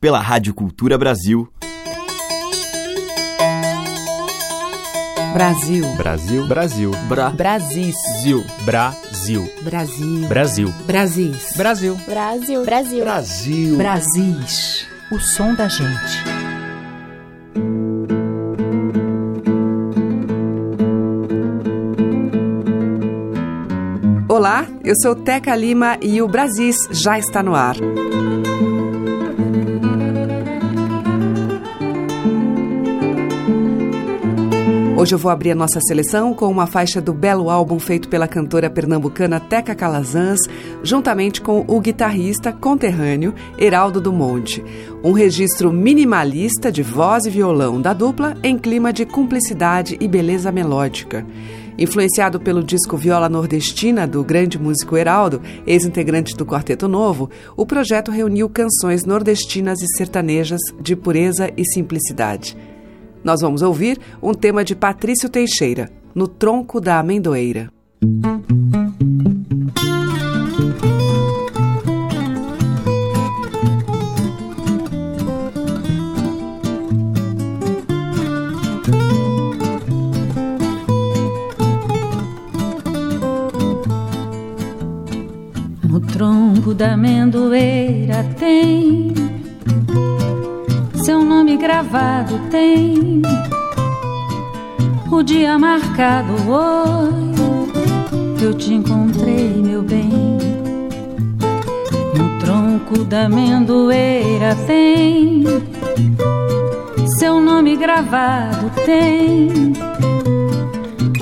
pela Rádio Cultura Brasil. Brasil. Brasil. Brasil. Bra. Brasil. Brasil. Brasil. Brasil. Brasil. Brasil. Brasil. Brasil. Brasil. Brasis. O som da gente. Olá, eu sou Teca Lima e o Brasis já está no ar. Hoje eu vou abrir a nossa seleção com uma faixa do belo álbum feito pela cantora pernambucana Teca Calazans, juntamente com o guitarrista conterrâneo Heraldo do Monte. Um registro minimalista de voz e violão da dupla em clima de cumplicidade e beleza melódica. Influenciado pelo disco Viola Nordestina do grande músico Heraldo, ex-integrante do Quarteto Novo, o projeto reuniu canções nordestinas e sertanejas de pureza e simplicidade. Nós vamos ouvir um tema de Patrício Teixeira, No Tronco da Amendoeira. No tronco da amendoeira tem seu nome gravado tem o dia marcado hoje que eu te encontrei, meu bem. No tronco da amendoeira tem seu nome gravado tem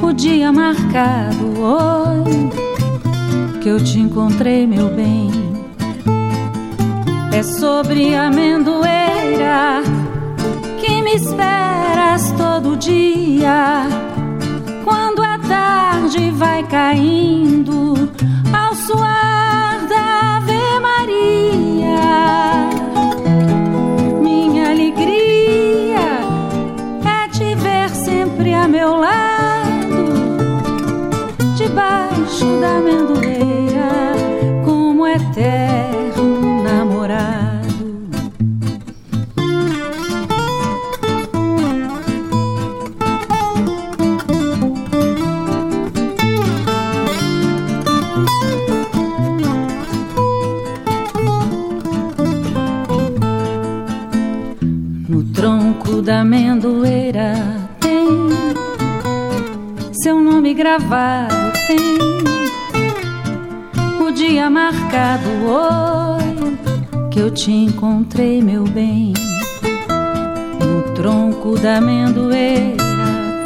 o dia marcado hoje que eu te encontrei, meu bem. É sobre a que me esperas todo dia. Quando a tarde vai caindo ao suar gravado, tem o dia marcado hoje que eu te encontrei, meu bem. No tronco da amendoeira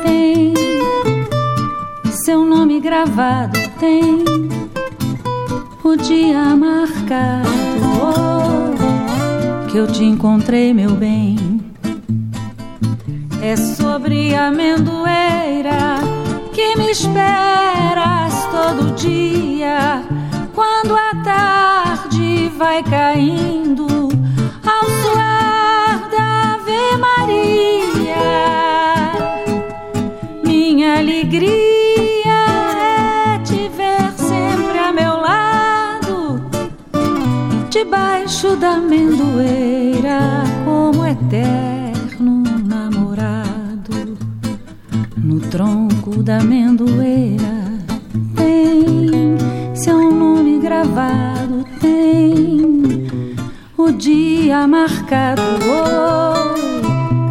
tem seu nome gravado, tem o dia marcado hoje que eu te encontrei, meu bem. É sobre a amendoeira que me esperas todo dia. Quando a tarde vai caindo ao suar da Ave Maria, minha alegria é te ver sempre a meu lado, debaixo da amendoeira, como eterno tronco da amendoeira tem seu nome gravado, tem o dia marcado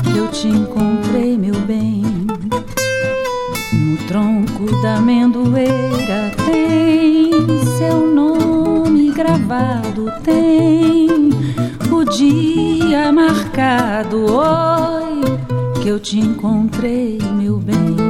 que eu te encontrei, meu bem. No tronco da amendoeira tem seu nome gravado, tem o dia marcado hoje que eu te encontrei, meu bem.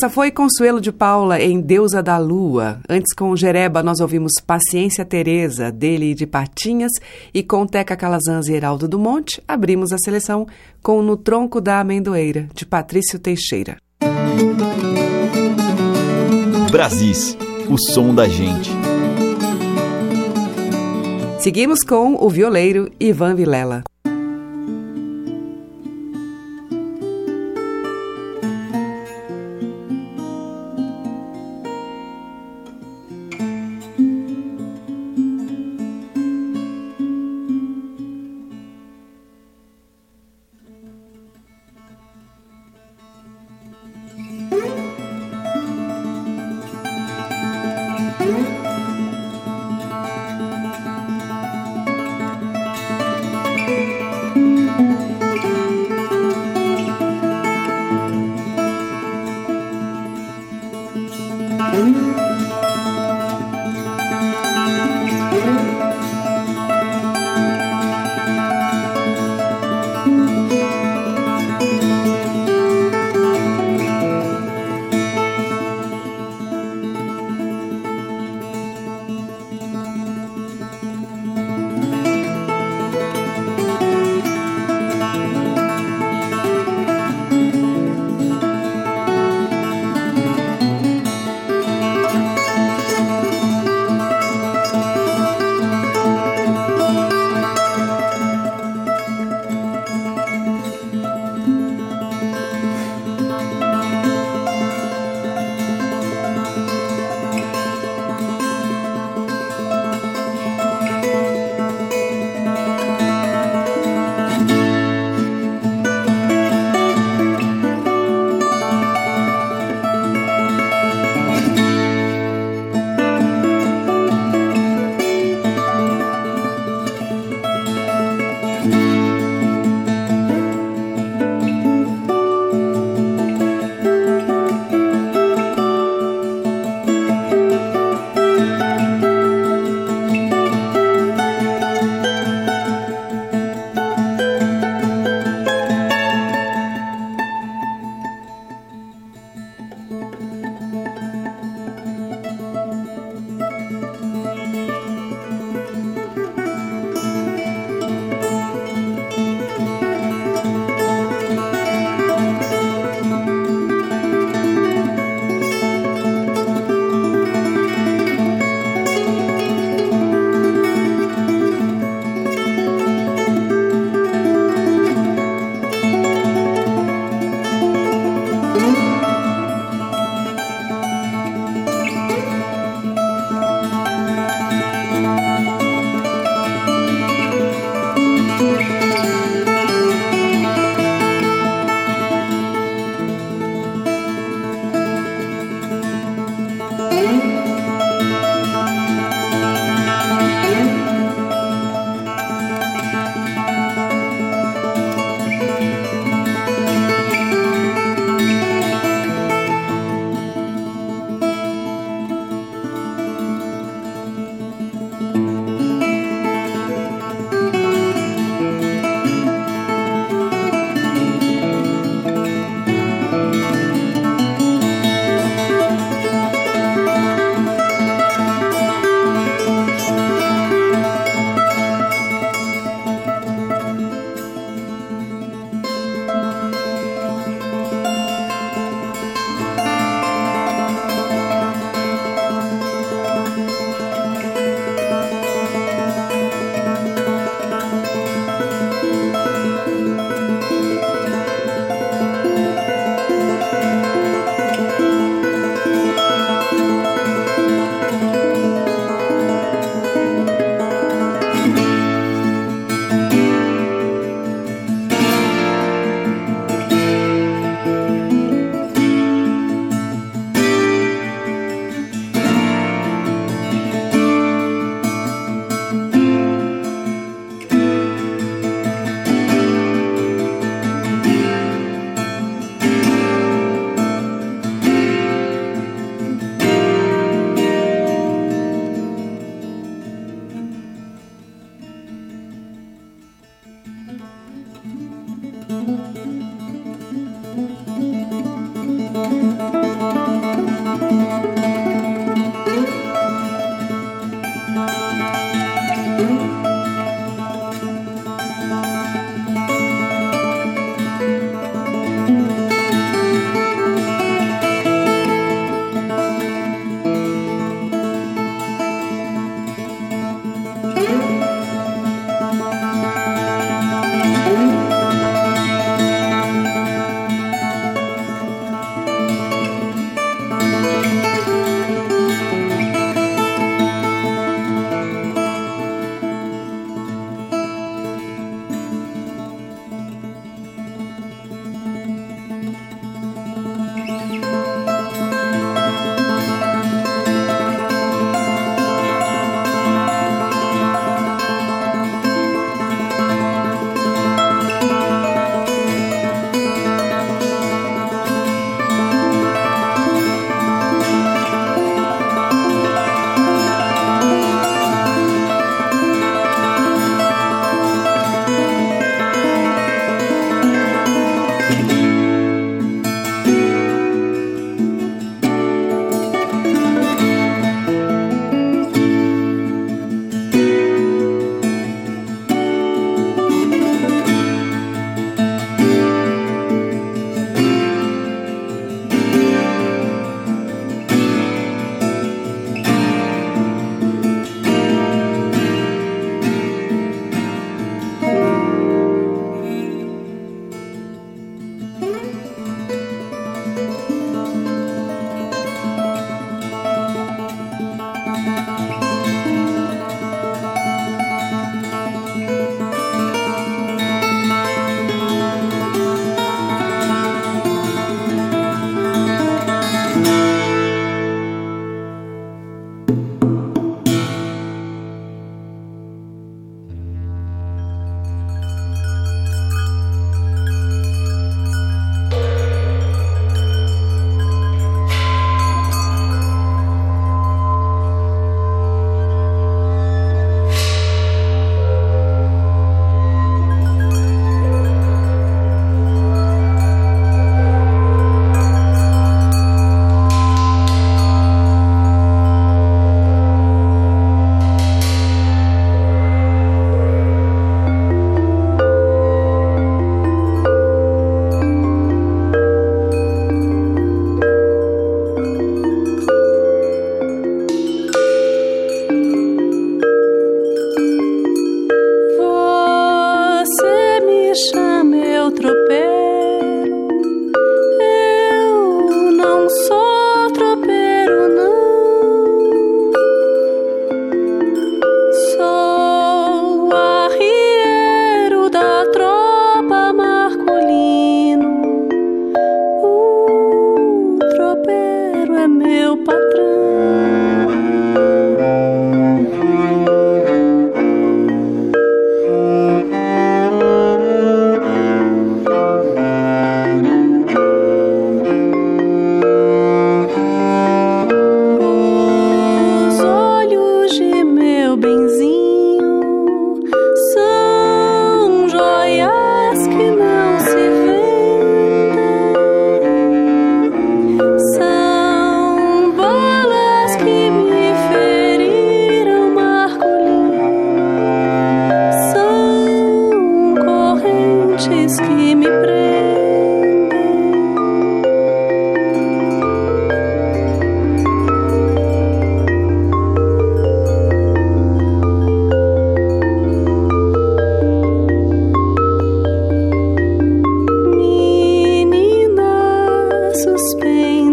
Essa foi Consuelo de Paula em Deusa da Lua. Antes, com Jereba, nós ouvimos Paciência Teresa, dele e de Patinhas, e com Teca Calazans e Heraldo do Monte, abrimos a seleção com No Tronco da Amendoeira, de Patrício Teixeira. Brasis, o som da gente. Seguimos com o violeiro Ivan Vilela.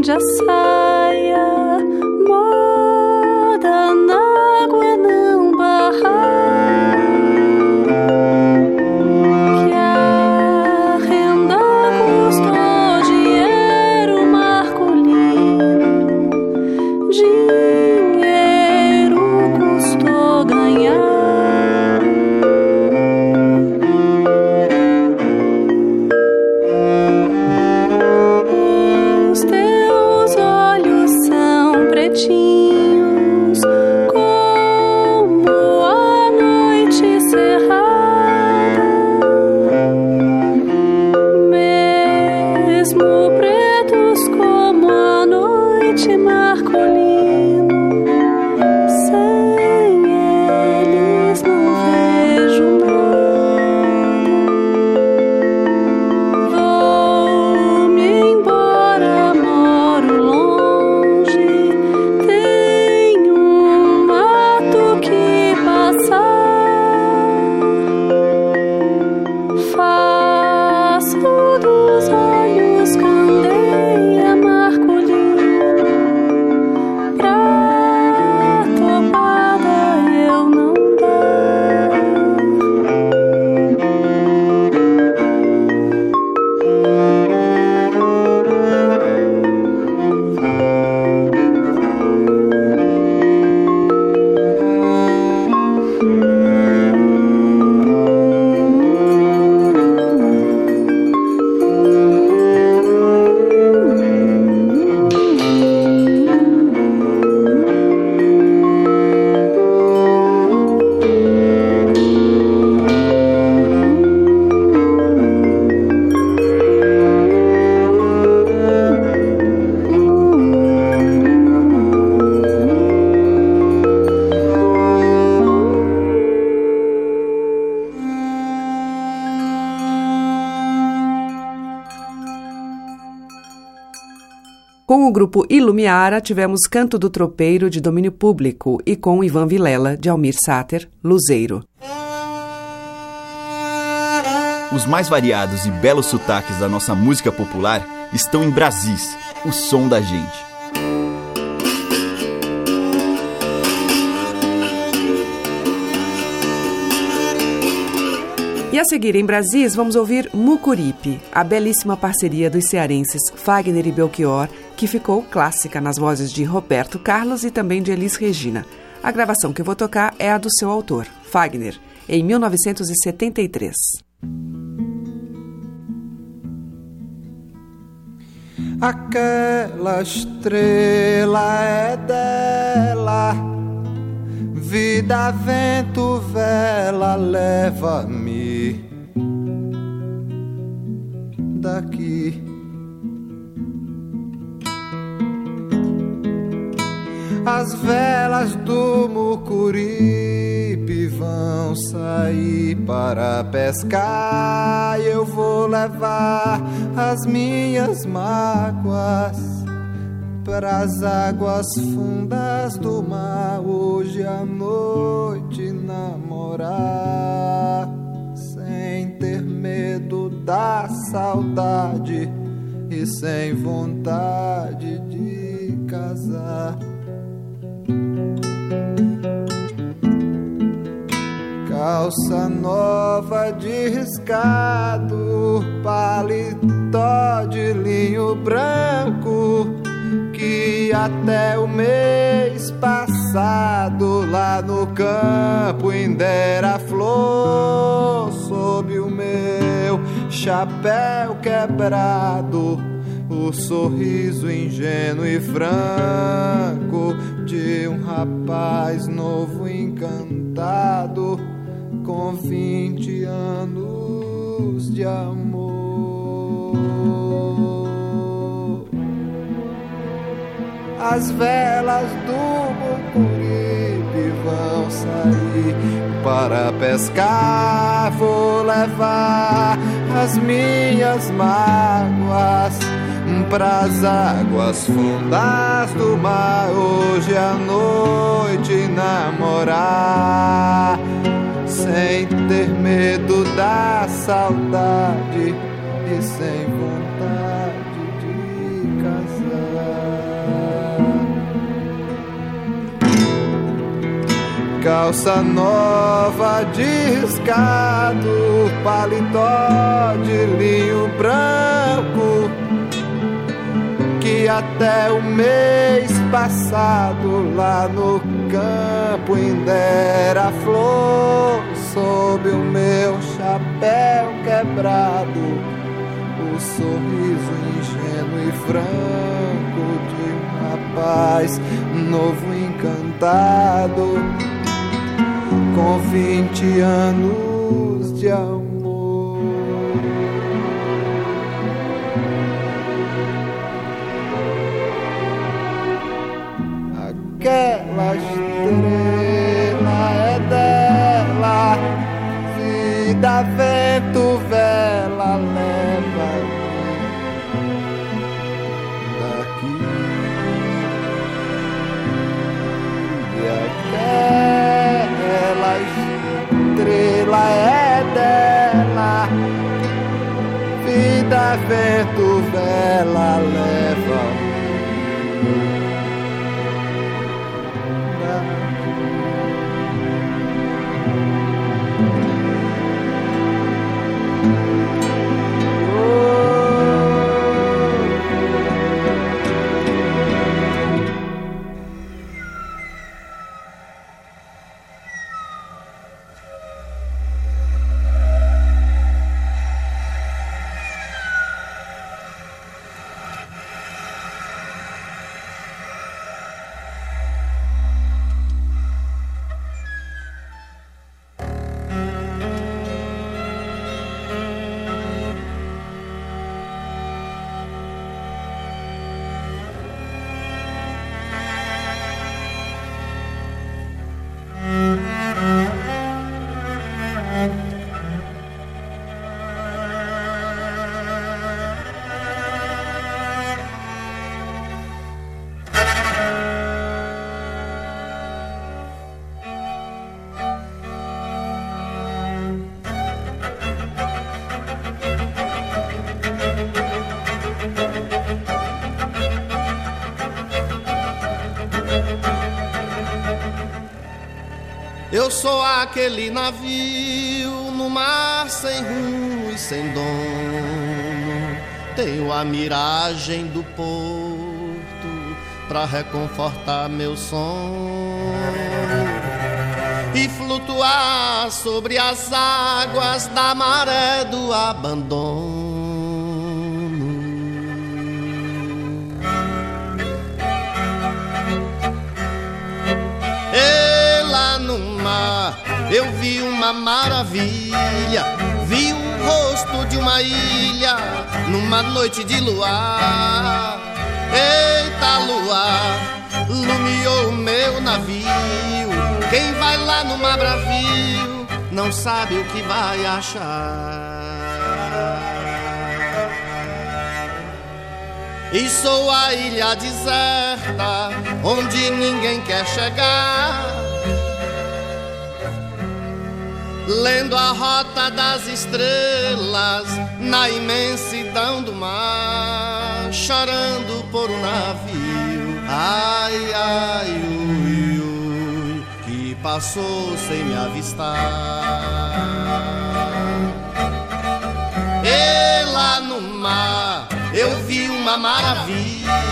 Josiah. Com o grupo Ilumiara, tivemos Canto do Tropeiro, de domínio público, e com Ivan Vilela, de Almir Sater, Luzeiro. Os mais variados e belos sotaques da nossa música popular estão em Brasis, o som da gente. E a seguir em Brasis, vamos ouvir Mucuripe, a belíssima parceria dos cearenses Fagner e Belchior que ficou clássica nas vozes de Roberto Carlos e também de Elis Regina. A gravação que eu vou tocar é a do seu autor, Fagner, em 1973. Aquela estrela é dela, vida, vento, vela, leva-me daqui As velas do Mucuripe vão sair para pescar. Eu vou levar as minhas mágoas para as águas fundas do mar. Hoje à noite namorar, sem ter medo da saudade e sem vontade de casar. Calça nova de riscado, paletó de linho branco que até o mês passado lá no campo ainda era flor sob o meu chapéu quebrado o sorriso ingênuo e franco de um rapaz novo encantado com vinte anos de amor. As velas do Mucuripe vão sair para pescar. Vou levar as minhas mágoas pras águas fundas do mar. Hoje à noite namorar, sem ter medo da saudade e sem vontade de casar. Calça nova de riscado, paletó de linho branco até o mês passado lá no campo ainda era flor sob o meu chapéu quebrado, o sorriso ingênuo e franco de um rapaz novo encantado com vinte anos de amor. Aquela estrela é dela. Vida, vento, vela, leva daqui. E aquela estrela é dela. Vida, vento, vela, leva aquele navio no mar sem rumo e sem dono. Tenho a miragem do porto para reconfortar meu sono e flutuar sobre as águas da maré do abandono. Eu vi uma maravilha. Vi o rosto de uma ilha numa noite de luar. Eita, luar, lumiou o meu navio. Quem vai lá no mar bravio não sabe o que vai achar. E sou a ilha deserta onde ninguém quer chegar lendo a rota das estrelas na imensidão do mar, chorando por um navio. Ai, ai, ui, ui, que passou sem me avistar. E lá no mar eu vi uma maravilha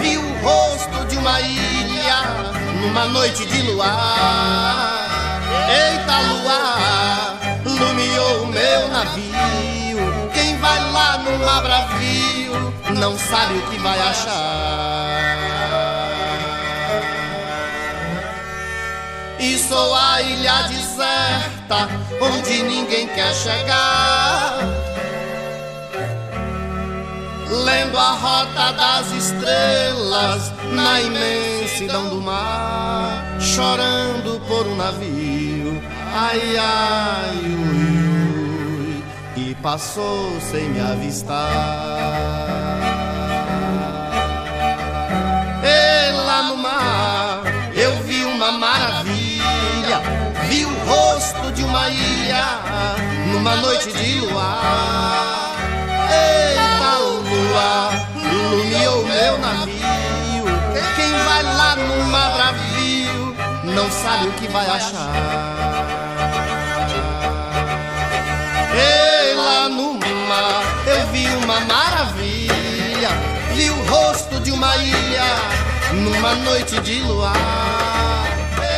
vi o rosto de uma ilha numa noite de luar. Eita, luar, lumiou o meu navio. Quem vai lá no mar bravio não sabe o que vai achar. E sou a ilha deserta onde ninguém quer chegar. Lendo a rota das estrelas na imensidão do mar, chorando por um navio, ai ai ui, ui, e passou sem me avistar. E lá no mar eu vi uma maravilha, vi o rosto de uma ilha numa noite de luar. Eita lua, iluminou meu navio. Quem vai lá no mar bravio não sabe o que vai achar. E lá no mar eu vi uma maravilha, vi o rosto de uma ilha numa noite de luar.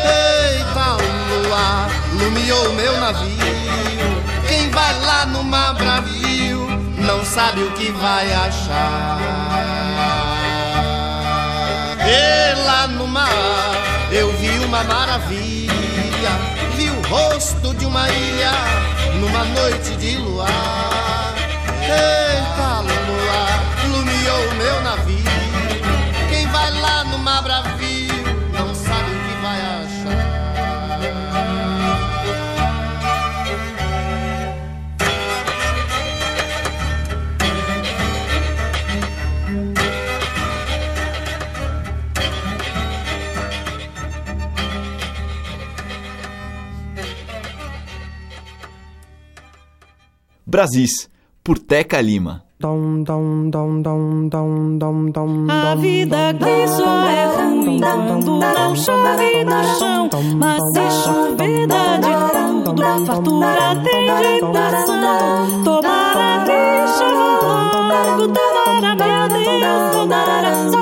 Eita lua, iluminou meu navio. Quem vai lá no mar bravio não sabe o que vai achar. E lá no mar eu vi uma maravilha, vi o rosto de uma ilha numa noite de luar. Eita Brasis, por Teca Lima. A vida aqui só é ruim quando não chove no chão. Mas se chover dá de tudo, fartura tem de passão. Tomara que chova logo, tomara, meu Deus, tomara. Só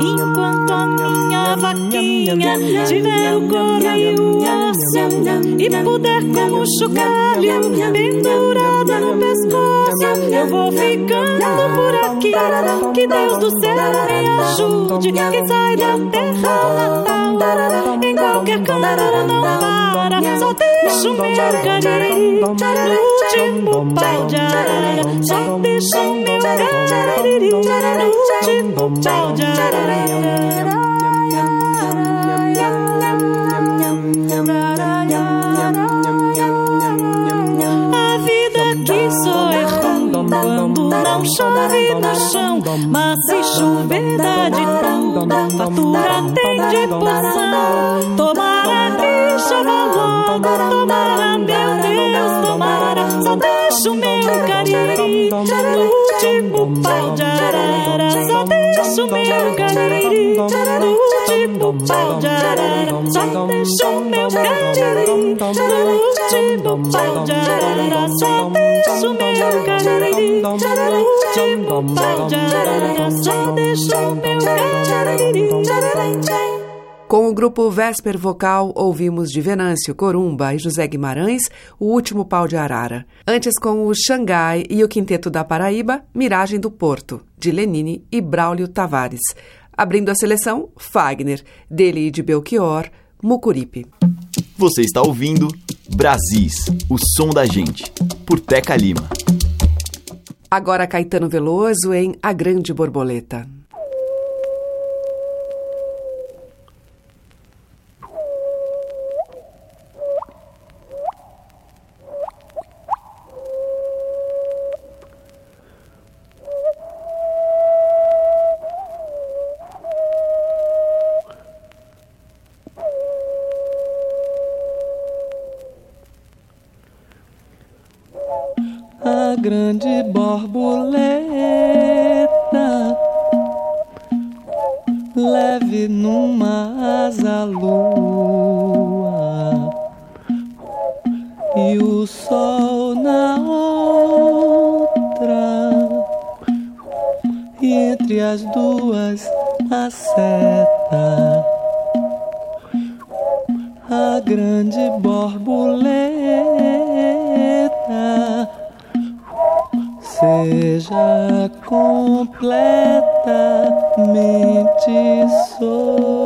Enquanto a minha vaquinha tiver o couro e o osso E puder como chocalho pendurada no pescoço Eu vou ficando por aqui Que Deus do céu me ajude Quem sai da terra natal Em qualquer canto não para Só deixa o meu cariri No último pau de arara Só deixa o meu cariri No último pau de arara a vida aqui só é ruim quando não chove no chão. Mas se chover dá de fatura tem de poção. Tomara chova logo, tomara, meu Deus, tomara. Só deixa o meu cariri no último pau de arara. Só deixa o meu cariri no último Com o grupo Vesper Vocal, ouvimos de Venâncio Corumba e José Guimarães, O Último Pau de Arara. Antes, com o Xangai e o Quinteto da Paraíba, Miragem do Porto, de Lenine e Braulio Tavares. Abrindo a seleção, Fagner, dele e de Belchior, Mucuripe. Você está ouvindo Brasis, o som da gente, por Teca Lima. Agora Caetano Veloso em A Grande Borboleta. grande borboleta leve numa asa lua e o sol na outra e entre as duas a seta a grande borboleta seja completamente sou.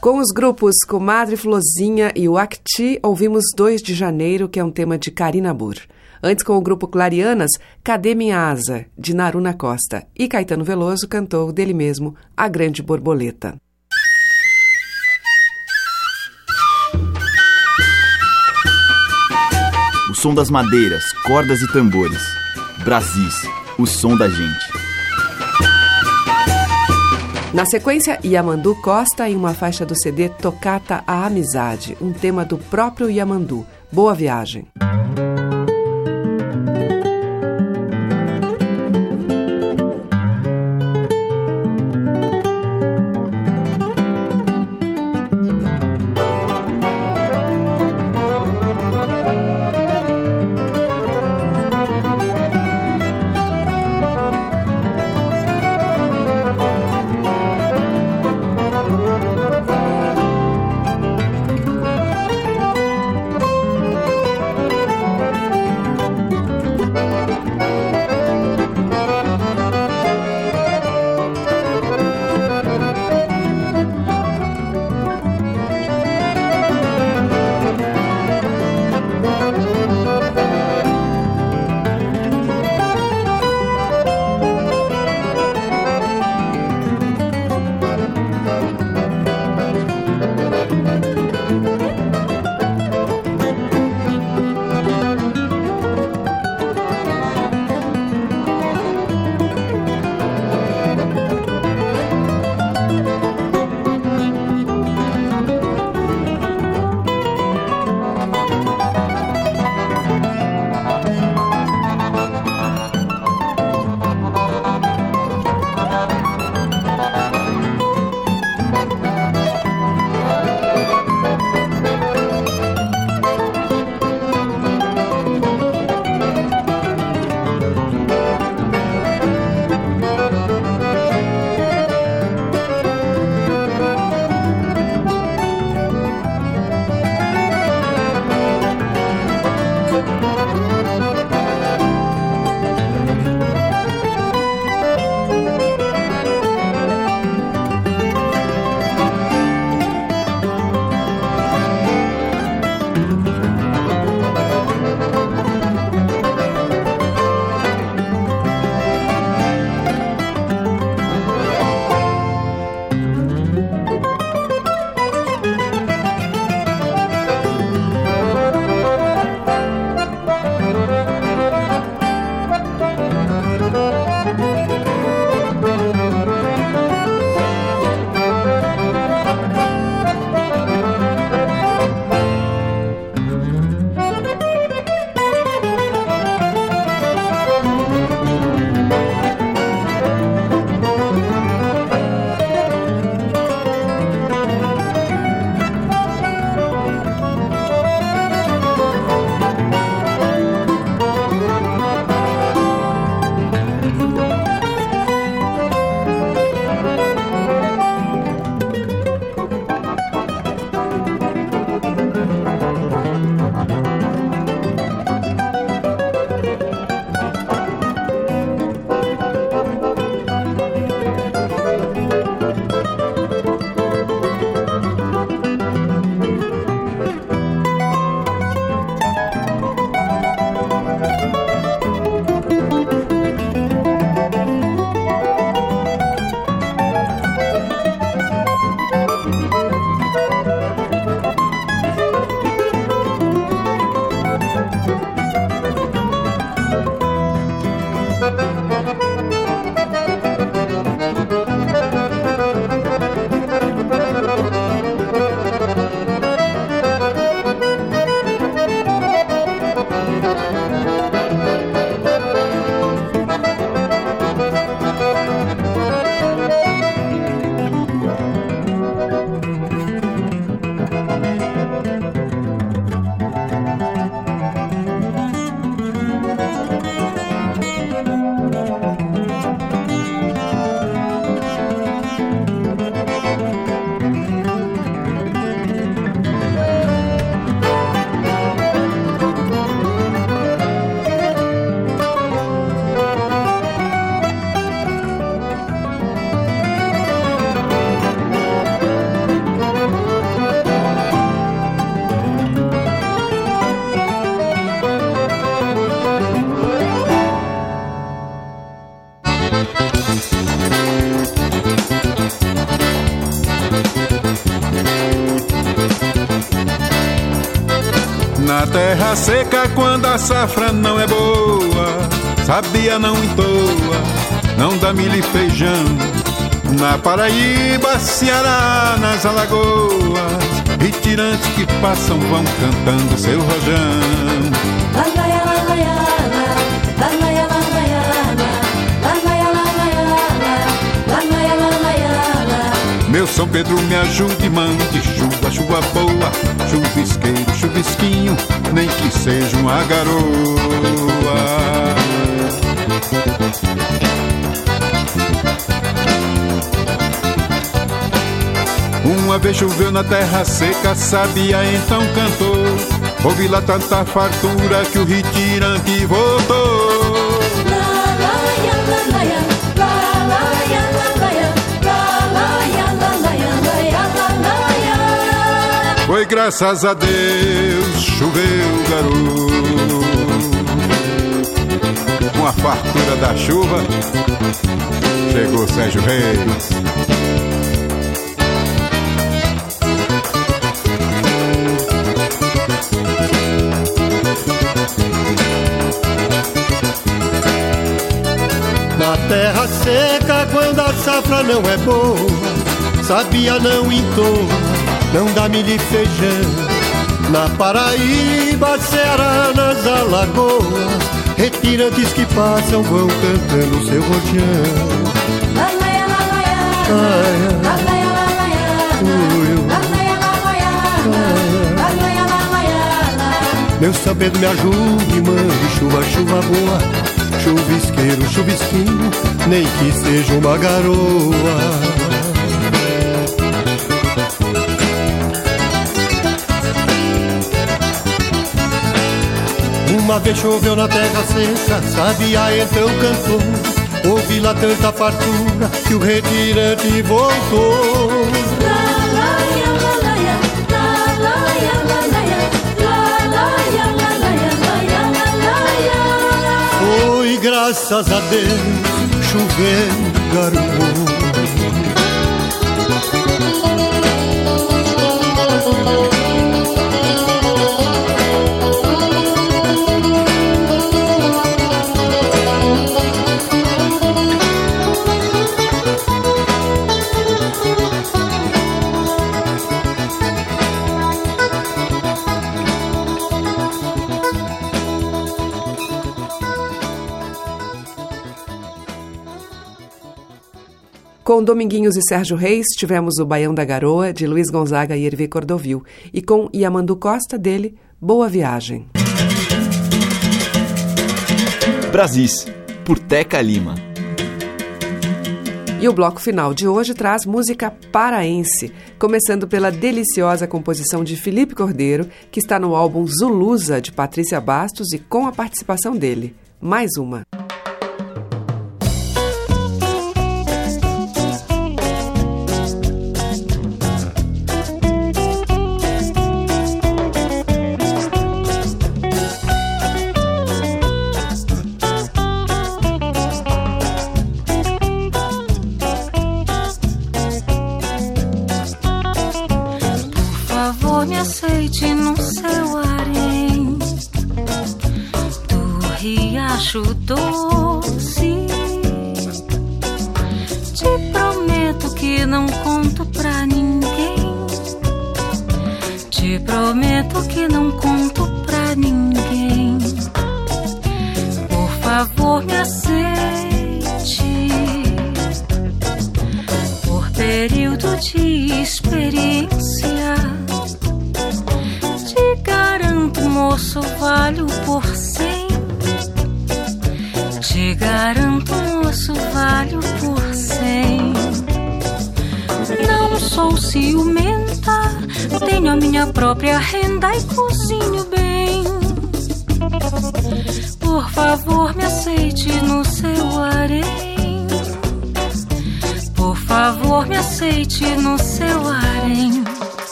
Com os grupos Comadre Flozinha e o Acti, ouvimos 2 de Janeiro, que é um tema de Karina Burr. Antes, com o grupo Clarianas, Cadê Minha Asa, de Naruna Costa. E Caetano Veloso cantou dele mesmo A Grande Borboleta. O som das madeiras, cordas e tambores. Brasis, o som da gente. Na sequência, Yamandu Costa em uma faixa do CD Tocata a Amizade, um tema do próprio Yamandu. Boa viagem. Terra seca quando a safra não é boa. Sabia não entoa, não dá milho e feijão. Na Paraíba, Ceará, nas Alagoas, retirantes que passam vão cantando seu rojão. Meu São Pedro me ajude, mande chuva, chuva boa, chuvisqueiro, nem que seja uma garoa. Uma vez choveu na terra seca, sabia então cantou. Ouvi lá tanta fartura que o retirante voltou. Foi graças a Deus, choveu garoto. Com a fartura da chuva, chegou Sérgio Reis. Na terra seca, quando a safra não é boa, sabia não entoa, não dá milho e feijão. Na Paraíba, Ceará, nas Alagoas, retirantes que passam vão cantando seu rojão. Meu São Pedro me ajude, mande chuva, chuva boa, chuvisqueiro, chuvisquinho, nem que seja uma garoa. Uma vez choveu na terra seca, sabia então cantou. Ouvi lá tanta fartura que o retirante voltou. Foi graças a Deus chovendo garoto. Com Dominguinhos e Sérgio Reis, tivemos o Baião da Garoa, de Luiz Gonzaga e Hervé Cordovil. E com Yamandu Costa, dele, Boa Viagem. Brasis, por Teca Lima. E o bloco final de hoje traz música paraense, começando pela deliciosa composição de Felipe Cordeiro, que está no álbum Zulusa, de Patrícia Bastos, e com a participação dele. Mais uma.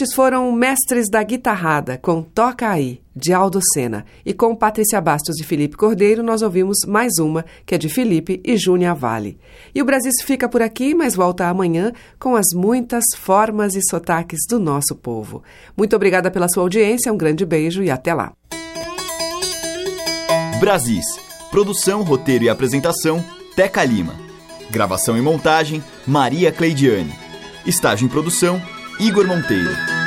Estes foram Mestres da Guitarrada, com Toca Aí, de Aldo Sena. E com Patrícia Bastos e Felipe Cordeiro, nós ouvimos mais uma, que é de Felipe e Júnia Vale. E o Brasil fica por aqui, mas volta amanhã com as muitas formas e sotaques do nosso povo. Muito obrigada pela sua audiência, um grande beijo e até lá. Brasis. Produção, roteiro e apresentação, Teca Lima. Gravação e montagem, Maria Cleidiane. Estágio em produção, Igor Monteiro.